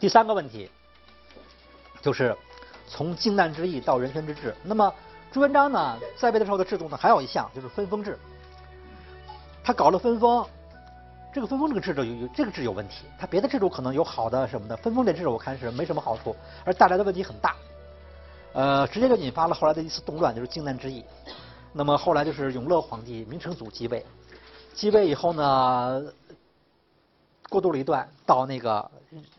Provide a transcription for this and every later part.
第三个问题，就是从靖难之役到仁宣之治。那么朱元璋呢，在位的时候的制度呢，还有一项就是分封制。他搞了分封，这个分封这个制度有有这个制有问题。他别的制度可能有好的什么的，分封这制度我看是没什么好处，而带来的问题很大。呃，直接就引发了后来的一次动乱，就是靖难之役。那么后来就是永乐皇帝明成祖继位，继位以后呢。过渡了一段，到那个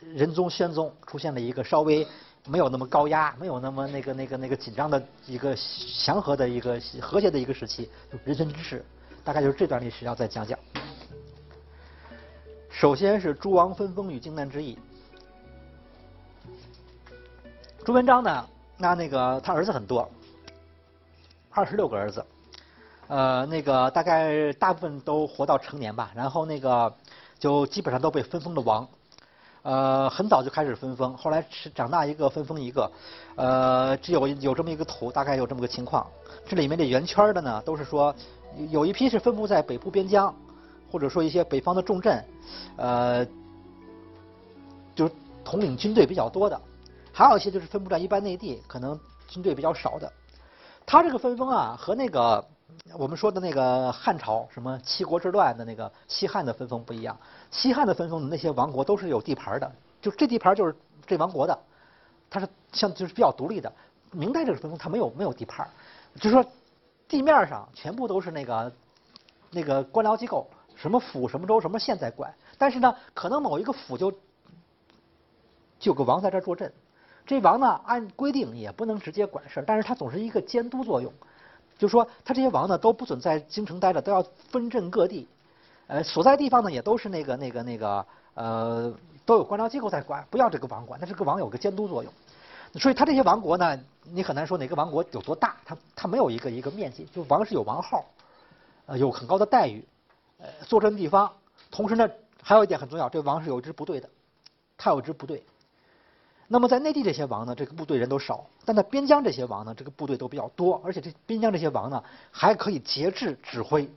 仁宗、宣宗出现了一个稍微没有那么高压、没有那么那个那个那个紧张的一个祥和的一个和谐的一个时期，人生之事，大概就是这段历史要再讲讲。首先是诸王分封与靖难之役。朱元璋呢，那那个他儿子很多，二十六个儿子，呃，那个大概大部分都活到成年吧，然后那个。就基本上都被分封的王，呃，很早就开始分封，后来是长大一个分封一个，呃，只有有这么一个图，大概有这么个情况。这里面的圆圈的呢，都是说有一批是分布在北部边疆，或者说一些北方的重镇，呃，就是统领军队比较多的，还有一些就是分布在一般内地，可能军队比较少的。他这个分封啊，和那个。我们说的那个汉朝什么七国之乱的那个西汉的分封不一样，西汉的分封那些王国都是有地盘的，就这地盘就是这王国的，它是像就是比较独立的。明代这个分封它没有没有地盘，就是说地面上全部都是那个那个官僚机构，什么府什么州什么县在管，但是呢，可能某一个府就就个王在这坐镇，这王呢按规定也不能直接管事但是他总是一个监督作用。就说，他这些王呢都不准在京城待着，都要分镇各地，呃，所在地方呢也都是那个那个那个呃，都有官僚机构在管，不要这个王管，但是个王有个监督作用。所以他这些王国呢，你很难说哪个王国有多大，他他没有一个一个面积，就王是有王号，呃，有很高的待遇，呃，坐镇地方。同时呢，还有一点很重要，这王是有一支部队的，他有一支部队。那么在内地这些王呢，这个部队人都少；但在边疆这些王呢，这个部队都比较多，而且这边疆这些王呢，还可以节制指挥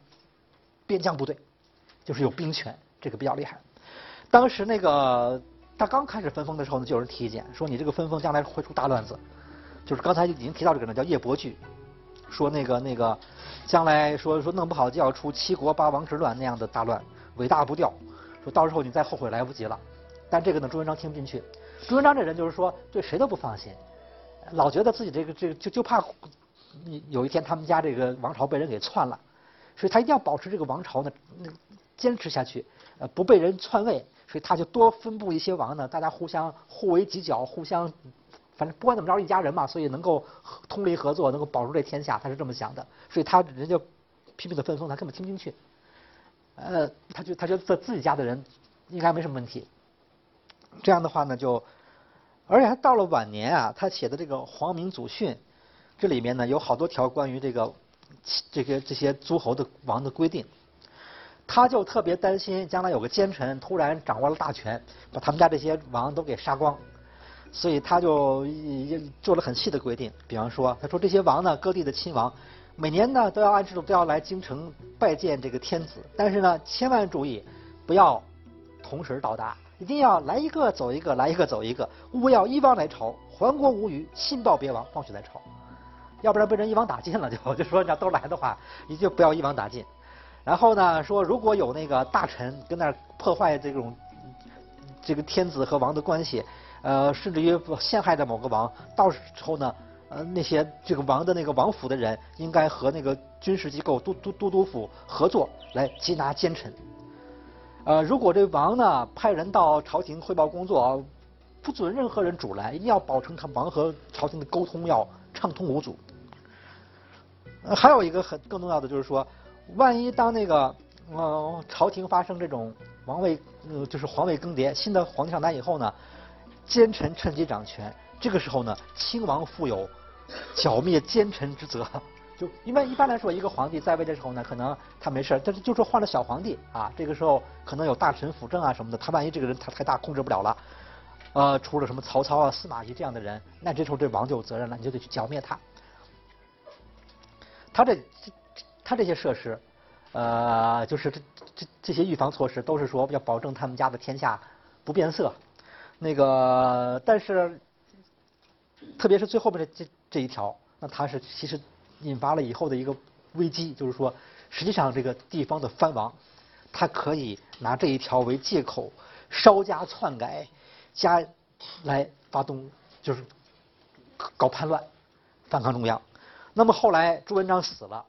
边疆部队，就是有兵权，这个比较厉害。当时那个他刚开始分封的时候呢，就有人提意见说：“你这个分封将来会出大乱子。”就是刚才已经提到这个人叫叶伯巨，说那个那个将来说说弄不好就要出七国八王之乱那样的大乱，尾大不掉，说到时候你再后悔来不及了。但这个呢，朱元璋听不进去。朱元璋这人就是说对谁都不放心，老觉得自己这个这个就就怕，有一天他们家这个王朝被人给篡了，所以他一定要保持这个王朝呢，坚持下去，呃不被人篡位，所以他就多分布一些王呢，大家互相互为犄角，互相反正不管怎么着一家人嘛，所以能够通力合作，能够保住这天下，他是这么想的，所以他人家拼命的分封，他根本听不进去，呃他就他觉得自己家的人应该没什么问题。这样的话呢，就，而且他到了晚年啊，他写的这个《皇明祖训》，这里面呢有好多条关于这个这个这些诸侯的王的规定，他就特别担心将来有个奸臣突然掌握了大权，把他们家这些王都给杀光，所以他就做了很细的规定。比方说，他说这些王呢，各地的亲王，每年呢都要按制度都要来京城拜见这个天子，但是呢，千万注意不要同时到达。一定要来一个走一个，来一个走一个，勿要一王来朝，还国无虞，信报别王，放许来朝。要不然被人一网打尽了，就我就说你要都来的话，你就不要一网打尽。然后呢，说如果有那个大臣跟那儿破坏这种这个天子和王的关系，呃，甚至于陷害着某个王，到时候呢，呃，那些这个王的那个王府的人，应该和那个军事机构都都都督府合作来缉拿奸臣。呃，如果这王呢派人到朝廷汇报工作，不准任何人阻拦，一定要保证他王和朝廷的沟通要畅通无阻。还有一个很更重要的就是说，万一当那个呃朝廷发生这种王位呃就是皇位更迭，新的皇帝上台以后呢，奸臣趁机掌权，这个时候呢，亲王负有剿灭奸臣之责。就因为一般来说，一个皇帝在位的时候呢，可能他没事，但是就说换了小皇帝啊，这个时候可能有大臣辅政啊什么的，他万一这个人他太大控制不了了，呃，出了什么曹操啊、司马懿这样的人，那这时候这王就有责任了，你就得去剿灭他。他这他这些设施，呃，就是这这这些预防措施，都是说要保证他们家的天下不变色。那个，但是特别是最后边这这这一条，那他是其实引发了以后的一个危机，就是说，实际上这个地方的藩王，他可以拿这一条为借口，稍加篡改，加来发动，就是搞叛乱，反抗中央。那么后来朱元璋死了，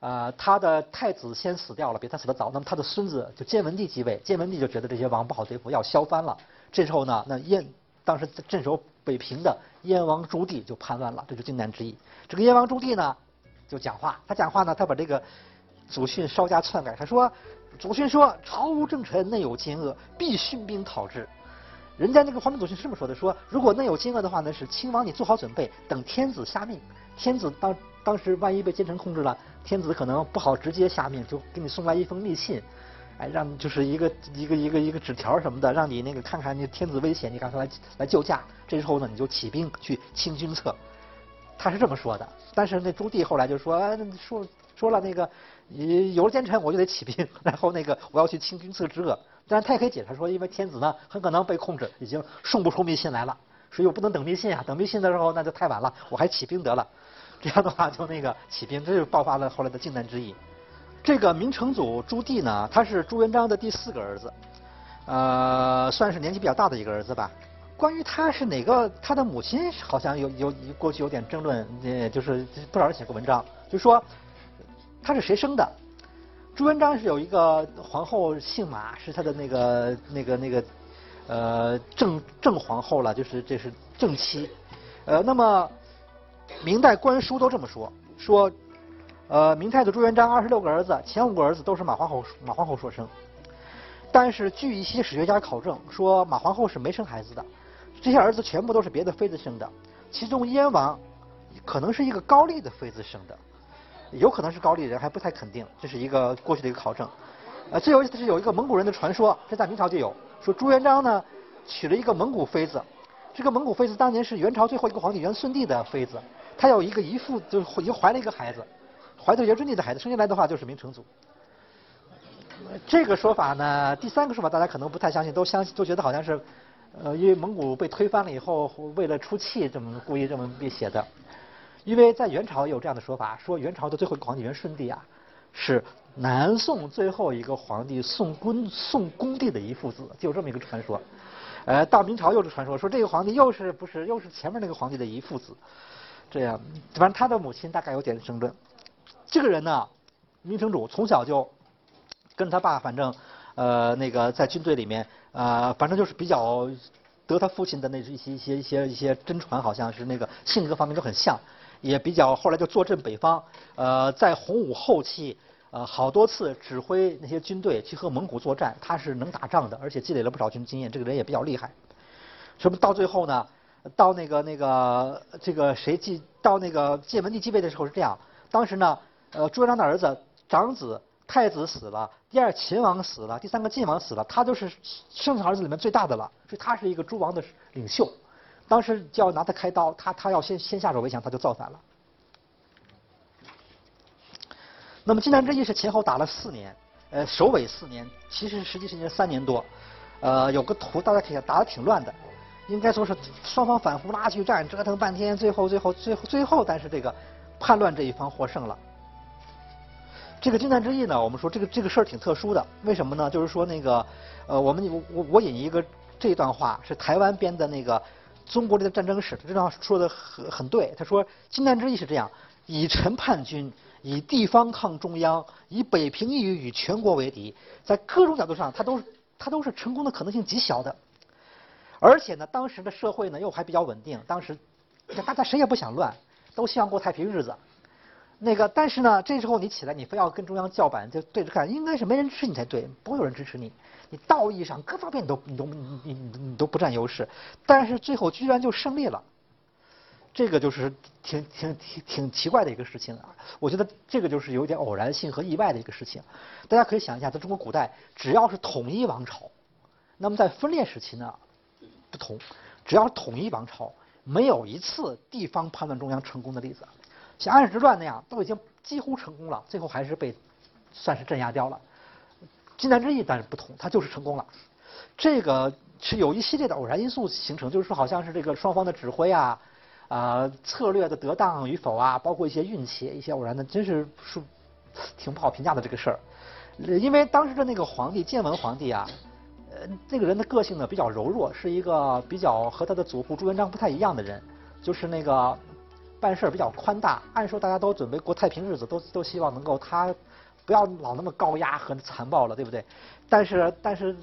呃，他的太子先死掉了，比他死的早。那么他的孙子就建文帝继位，建文帝就觉得这些王不好对付，要削藩了。这时候呢，那燕当时镇守北平的燕王朱棣就叛乱了，这是靖难之役。这个燕王朱棣呢，就讲话，他讲话呢，他把这个祖训稍加篡改，他说：“祖训说，朝无正臣，内有奸恶，必训兵讨之。”人家那个皇明祖训是这么说的：“说如果内有奸恶的话呢，是亲王你做好准备，等天子下命。”天子当当时万一被奸臣控制了，天子可能不好直接下命，就给你送来一封密信，哎，让就是一个一个一个一个纸条什么的，让你那个看看你天子危险，你赶快来来救驾。这时候呢，你就起兵去清君侧。他是这么说的。但是那朱棣后来就说说说了那个，有了奸臣我就得起兵，然后那个我要去清君侧之恶。但是他也可以解释说，因为天子呢很可能被控制，已经送不出密信来了，所以我不能等密信啊，等密信的时候那就太晚了，我还起兵得了。这样的话就那个起兵，这就爆发了后来的靖难之役。这个明成祖朱棣呢，他是朱元璋的第四个儿子，呃，算是年纪比较大的一个儿子吧。关于他是哪个，他的母亲好像有有过去有点争论，呃，就是不少人写过文章，就说他是谁生的。朱元璋是有一个皇后姓马，是他的那个那个那个呃正正皇后了，就是这是正妻，呃，那么。明代官书都这么说，说，呃，明太祖朱元璋二十六个儿子，前五个儿子都是马皇后马皇后所生，但是据一些史学家考证，说马皇后是没生孩子的，这些儿子全部都是别的妃子生的，其中燕王可能是一个高丽的妃子生的，有可能是高丽人，还不太肯定，这是一个过去的一个考证。呃，最有意思的是有一个蒙古人的传说，这在明朝就有，说朱元璋呢娶了一个蒙古妃子。这个蒙古妃子当年是元朝最后一个皇帝元顺帝的妃子，她有一个姨父，就已经怀了一个孩子，怀的元顺帝的孩子，生下来的话就是明成祖。这个说法呢，第三个说法大家可能不太相信，都相信都觉得好像是，呃，因为蒙古被推翻了以后，为了出气，这么故意这么别写的。因为在元朝有这样的说法，说元朝的最后一个皇帝元顺帝啊，是南宋最后一个皇帝宋恭宋恭帝的一父子，就有这么一个传说。呃，到明朝又是传说，说这个皇帝又是不是又是前面那个皇帝的遗父子，这样，反正他的母亲大概有点争论。这个人呢，明成祖从小就跟他爸，反正呃那个在军队里面，呃反正就是比较得他父亲的那一些一些一些一些真传，好像是那个性格方面都很像，也比较后来就坐镇北方，呃在洪武后期。呃，好多次指挥那些军队去和蒙古作战，他是能打仗的，而且积累了不少军经验，这个人也比较厉害。什么到最后呢？到那个那个这个谁继到那个建文帝继位的时候是这样，当时呢，呃，朱元璋的儿子长子太子死了，第二秦王死了，第三个晋王死了，他就是生下儿子里面最大的了，所以他是一个诸王的领袖。当时就要拿他开刀，他他要先先下手为强，他就造反了。那么靖难之役是前后打了四年，呃，首尾四年，其实实际时间三年多，呃，有个图大家可以看，打得挺乱的，应该说是双方反复拉锯战，折腾半天，最后最后最后最后，但是这个叛乱这一方获胜了。这个靖难之役呢，我们说这个这个事儿挺特殊的，为什么呢？就是说那个，呃，我们我我引一个这段话是台湾编的那个中国的战争史，这段话说的很很对，他说靖难之役是这样，以陈叛军。以地方抗中央，以北平一隅与全国为敌，在各种角度上，它都是它都是成功的可能性极小的。而且呢，当时的社会呢又还比较稳定，当时大家谁也不想乱，都希望过太平日子。那个，但是呢，这时候你起来，你非要跟中央叫板，就对着干，应该是没人支持你才对，不会有人支持你。你道义上各方面你都你都你你你都不占优势，但是最后居然就胜利了。这个就是挺挺挺挺奇怪的一个事情啊！我觉得这个就是有点偶然性和意外的一个事情。大家可以想一下，在中国古代，只要是统一王朝，那么在分裂时期呢，不同，只要统一王朝，没有一次地方叛乱中央成功的例子。像安史之乱那样，都已经几乎成功了，最后还是被算是镇压掉了。金南之役但是不同，他就是成功了。这个是有一系列的偶然因素形成，就是说好像是这个双方的指挥啊。啊，策略的得当与否啊，包括一些运气、一些偶然的，真是是挺不好评价的这个事儿。因为当时的那个皇帝建文皇帝啊，呃，那个人的个性呢比较柔弱，是一个比较和他的祖父朱元璋不太一样的人，就是那个办事儿比较宽大。按说大家都准备过太平日子，都都希望能够他不要老那么高压和残暴了，对不对？但是但是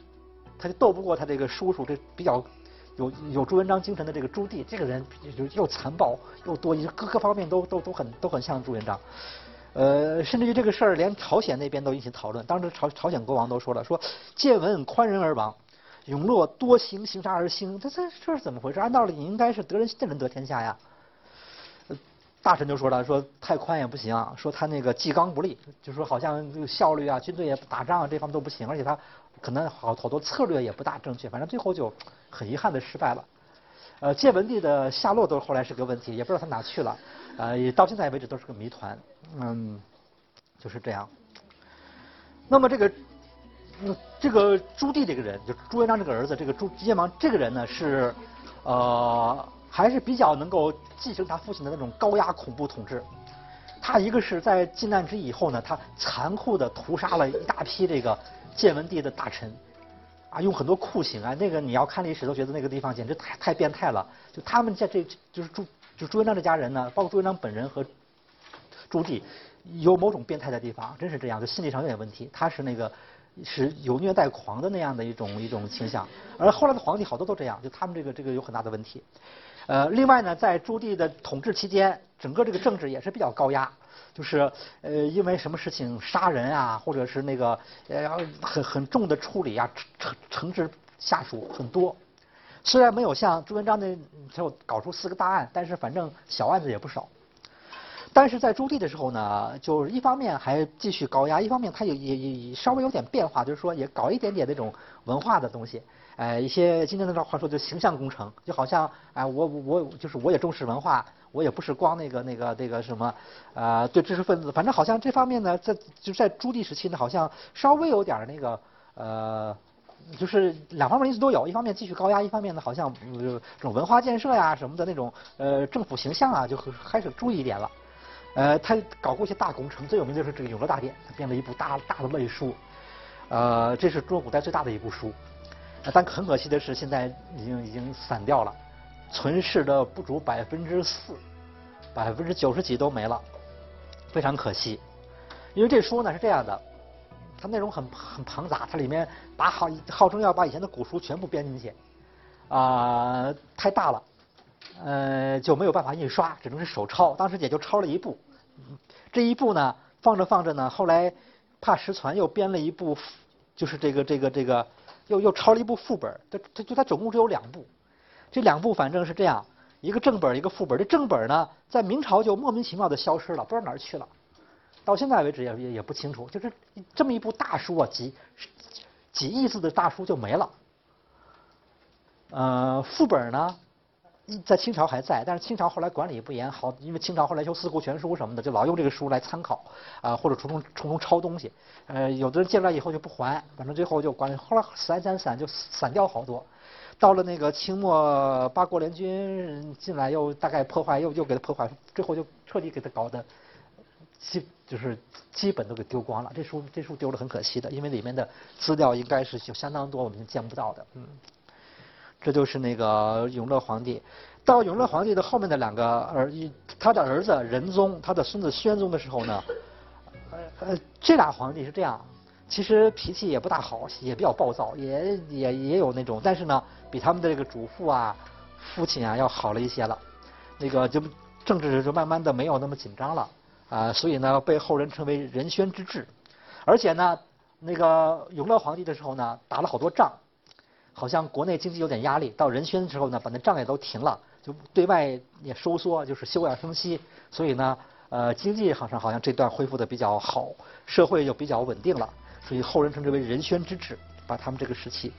他就斗不过他这个叔叔，这比较。有有朱元璋精神的这个朱棣，这个人就又残暴又多疑，各个方面都都都很都很像朱元璋。呃，甚至于这个事儿，连朝鲜那边都引起讨论。当时朝朝鲜国王都说了，说建文宽仁而亡，永乐多行行杀而兴，这这这是怎么回事？按道理应该是得人信人得天下呀。大臣就说了，说太宽也不行，说他那个纪纲不力，就说好像这个效率啊，军队也打仗啊，这方面都不行，而且他。可能好好多策略也不大正确，反正最后就很遗憾的失败了。呃，建文帝的下落都后来是个问题，也不知道他哪去了，呃，也到现在为止都是个谜团。嗯，就是这样。那么这个，这个朱棣这个人，就朱元璋这个儿子，这个朱建王这个人呢，是呃还是比较能够继承他父亲的那种高压恐怖统治。他一个是在靖难之役以后呢，他残酷的屠杀了一大批这个。建文帝的大臣，啊，用很多酷刑啊，那个你要看历史都觉得那个地方简直太太变态了。就他们在这就是朱就朱元璋这家人呢，包括朱元璋本人和朱棣，有某种变态的地方，真是这样，就心理上有点问题。他是那个是有虐待狂的那样的一种一种倾向，而后来的皇帝好多都这样，就他们这个这个有很大的问题。呃，另外呢，在朱棣的统治期间，整个这个政治也是比较高压。就是呃，因为什么事情杀人啊，或者是那个呃很很重的处理啊，惩惩治下属很多。虽然没有像朱元璋那就搞出四个大案，但是反正小案子也不少。但是在朱棣的时候呢，就是一方面还继续高压，一方面他也也也稍微有点变化，就是说也搞一点点那种文化的东西。哎，一些今天的话说就形象工程，就好像哎我我就是我也重视文化。我也不是光那个那个那个什么，呃，对知识分子，反正好像这方面呢，在就在朱棣时期呢，好像稍微有点那个呃，就是两方面因素都有，一方面继续高压，一方面呢，好像这种文化建设呀什么的那种呃政府形象啊，就开始注意一点了。呃，他搞过一些大工程，最有名就是这个《永乐大典》，他编了一部大大的类书，呃，这是中国古代最大的一部书，但很可惜的是，现在已经已经散掉了。存世的不足百分之四，百分之九十几都没了，非常可惜。因为这书呢是这样的，它内容很很庞杂，它里面把好号称要把以前的古书全部编进去，啊，太大了，呃，就没有办法印刷，只能是手抄。当时也就抄了一部，这一部呢放着放着呢，后来怕失传，又编了一部，就是这个这个这个，又又抄了一部副本。它它就它总共只有两部。这两部反正是这样，一个正本一个副本。这正本呢，在明朝就莫名其妙的消失了，不知道哪儿去了，到现在为止也也也不清楚。就是这么一部大书啊，几几亿字的大书就没了。呃，副本呢，在清朝还在，但是清朝后来管理不严，好，因为清朝后来修《四库全书》什么的，就老用这个书来参考啊，或者从中从中抄东西。呃，有的人借来以后就不还，反正最后就管理，后来散散散就散掉好多。到了那个清末八国联军进来，又大概破坏，又又给他破坏，最后就彻底给他搞的，基就是基本都给丢光了。这书这书丢了很可惜的，因为里面的资料应该是有相当多我们见不到的。嗯，这就是那个永乐皇帝。到永乐皇帝的后面的两个儿，他的儿子仁宗，他的孙子宣宗的时候呢，呃呃，这俩皇帝是这样。其实脾气也不大好，也比较暴躁，也也也有那种，但是呢，比他们的这个祖父啊、父亲啊要好了一些了。那个就政治就慢慢的没有那么紧张了啊，所以呢，被后人称为仁宣之治。而且呢，那个永乐皇帝的时候呢，打了好多仗，好像国内经济有点压力。到仁宣的时候呢，把那仗也都停了，就对外也收缩，就是休养生息，所以呢，呃，经济好像好像这段恢复的比较好，社会就比较稳定了，所以后人称之为仁宣之治，把他们这个时期。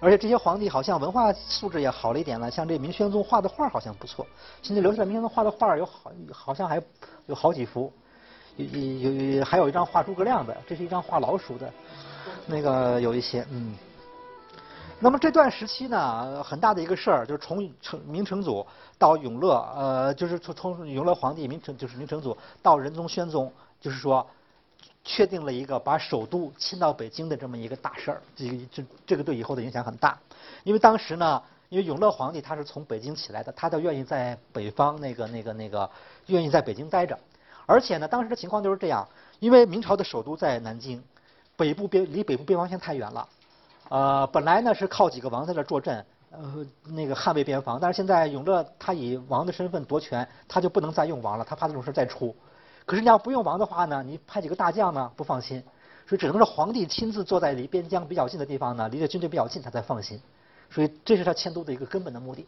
而且这些皇帝好像文化素质也好了一点了，像这明宣宗画的画好像不错，现在留下来明宣宗画的画有好好像还有好几幅，有有有还有一张画诸葛亮的，这是一张画老鼠的，那个有一些嗯。那么这段时期呢，很大的一个事儿就是从成明成祖到永乐，呃，就是从从永乐皇帝明成就是明成祖到仁宗宣宗，就是说。确定了一个把首都迁到北京的这么一个大事儿，这这这个对以后的影响很大。因为当时呢，因为永乐皇帝他是从北京起来的，他就愿意在北方那个那个那个愿意在北京待着。而且呢，当时的情况就是这样，因为明朝的首都在南京，北部边离北部边防线太远了。呃，本来呢是靠几个王在这坐镇，呃，那个捍卫边防。但是现在永乐他以王的身份夺权，他就不能再用王了，他怕这种事再出。可是你要不用王的话呢，你派几个大将呢不放心，所以只能是皇帝亲自坐在离边疆比较近的地方呢，离着军队比较近，他才放心。所以这是他迁都的一个根本的目的。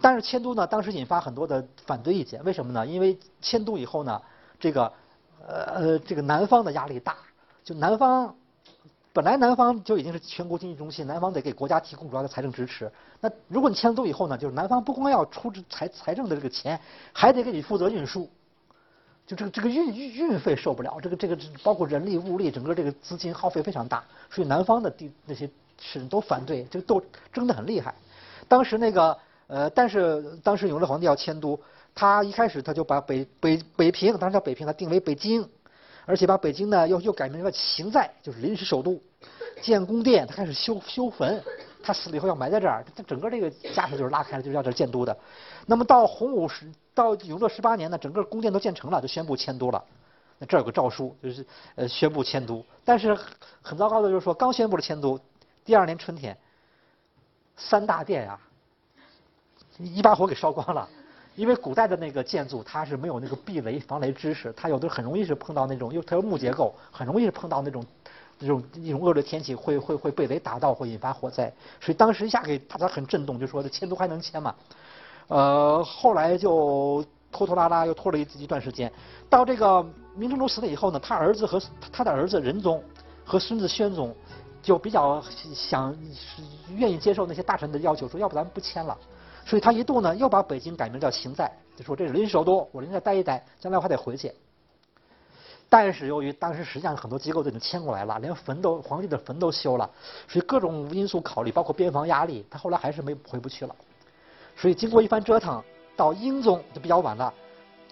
但是迁都呢，当时引发很多的反对意见，为什么呢？因为迁都以后呢，这个呃呃这个南方的压力大，就南方本来南方就已经是全国经济中心，南方得给国家提供主要的财政支持。那如果你迁都以后呢，就是南方不光要出财财政的这个钱，还得给你负责运输。就这个这个运运运费受不了，这个这个包括人力物力，整个这个资金耗费非常大，所以南方的地那些士人都反对，这个斗争得很厉害。当时那个呃，但是当时永乐皇帝要迁都，他一开始他就把北北北平，当时叫北平，他定为北京，而且把北京呢又又改名为行在，就是临时首都，建宫殿，他开始修修坟，他死了以后要埋在这儿，他整个这个架势就是拉开了，就是要这建都的。那么到洪武十。到永乐十八年呢，整个宫殿都建成了，就宣布迁都了。那这儿有个诏书，就是呃宣布迁都。但是很糟糕的就是说，刚宣布了迁都，第二年春天，三大殿呀，一把火给烧光了。因为古代的那个建筑，它是没有那个避雷防雷知识，它有的很容易是碰到那种，又它有木结构，很容易是碰到那种这种一种恶劣天气，会会会被雷打到，会引发火灾。所以当时一下给大家很震动，就说这迁都还能迁吗？呃，后来就拖拖拉拉又拖了一一段时间，到这个明成祖死了以后呢，他儿子和他的儿子仁宗和孙子宣宗就比较想愿意接受那些大臣的要求，说要不咱们不迁了，所以他一度呢又把北京改名叫行在，就说这是临时首都，我临在待一待，将来我还得回去。但是由于当时实际上很多机构都已经迁过来了，连坟都皇帝的坟都修了，所以各种因素考虑，包括边防压力，他后来还是没回不去了。所以经过一番折腾，到英宗就比较晚了，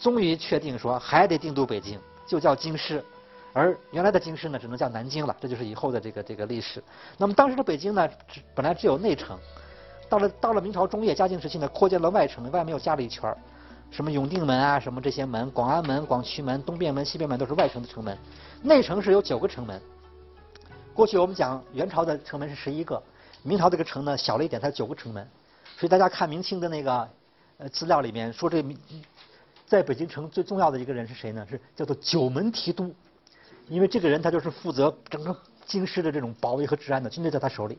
终于确定说还得定都北京，就叫京师，而原来的京师呢只能叫南京了，这就是以后的这个这个历史。那么当时的北京呢，只本来只有内城，到了到了明朝中叶嘉靖时期呢，扩建了外城，外面又加了一圈什么永定门啊，什么这些门，广安门、广渠门、东便门、西便门都是外城的城门，内城是有九个城门。过去我们讲元朝的城门是十一个，明朝这个城呢小了一点，它九个城门。所以大家看明清的那个呃资料里面说，这在北京城最重要的一个人是谁呢？是叫做九门提督，因为这个人他就是负责整个京师的这种保卫和治安的，军队在他手里。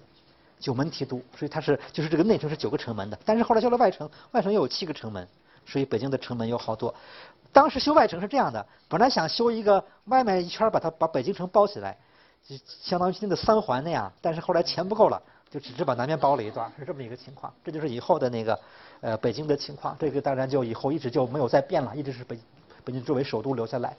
九门提督，所以他是就是这个内城是九个城门的，但是后来修了外城，外城又有七个城门，所以北京的城门有好多。当时修外城是这样的，本来想修一个外面一圈把它把北京城包起来，就相当于今天的三环那样，但是后来钱不够了。就只是把南面包了一段，是这么一个情况。这就是以后的那个呃北京的情况。这个当然就以后一直就没有再变了，一直是北北京作为首都留下来。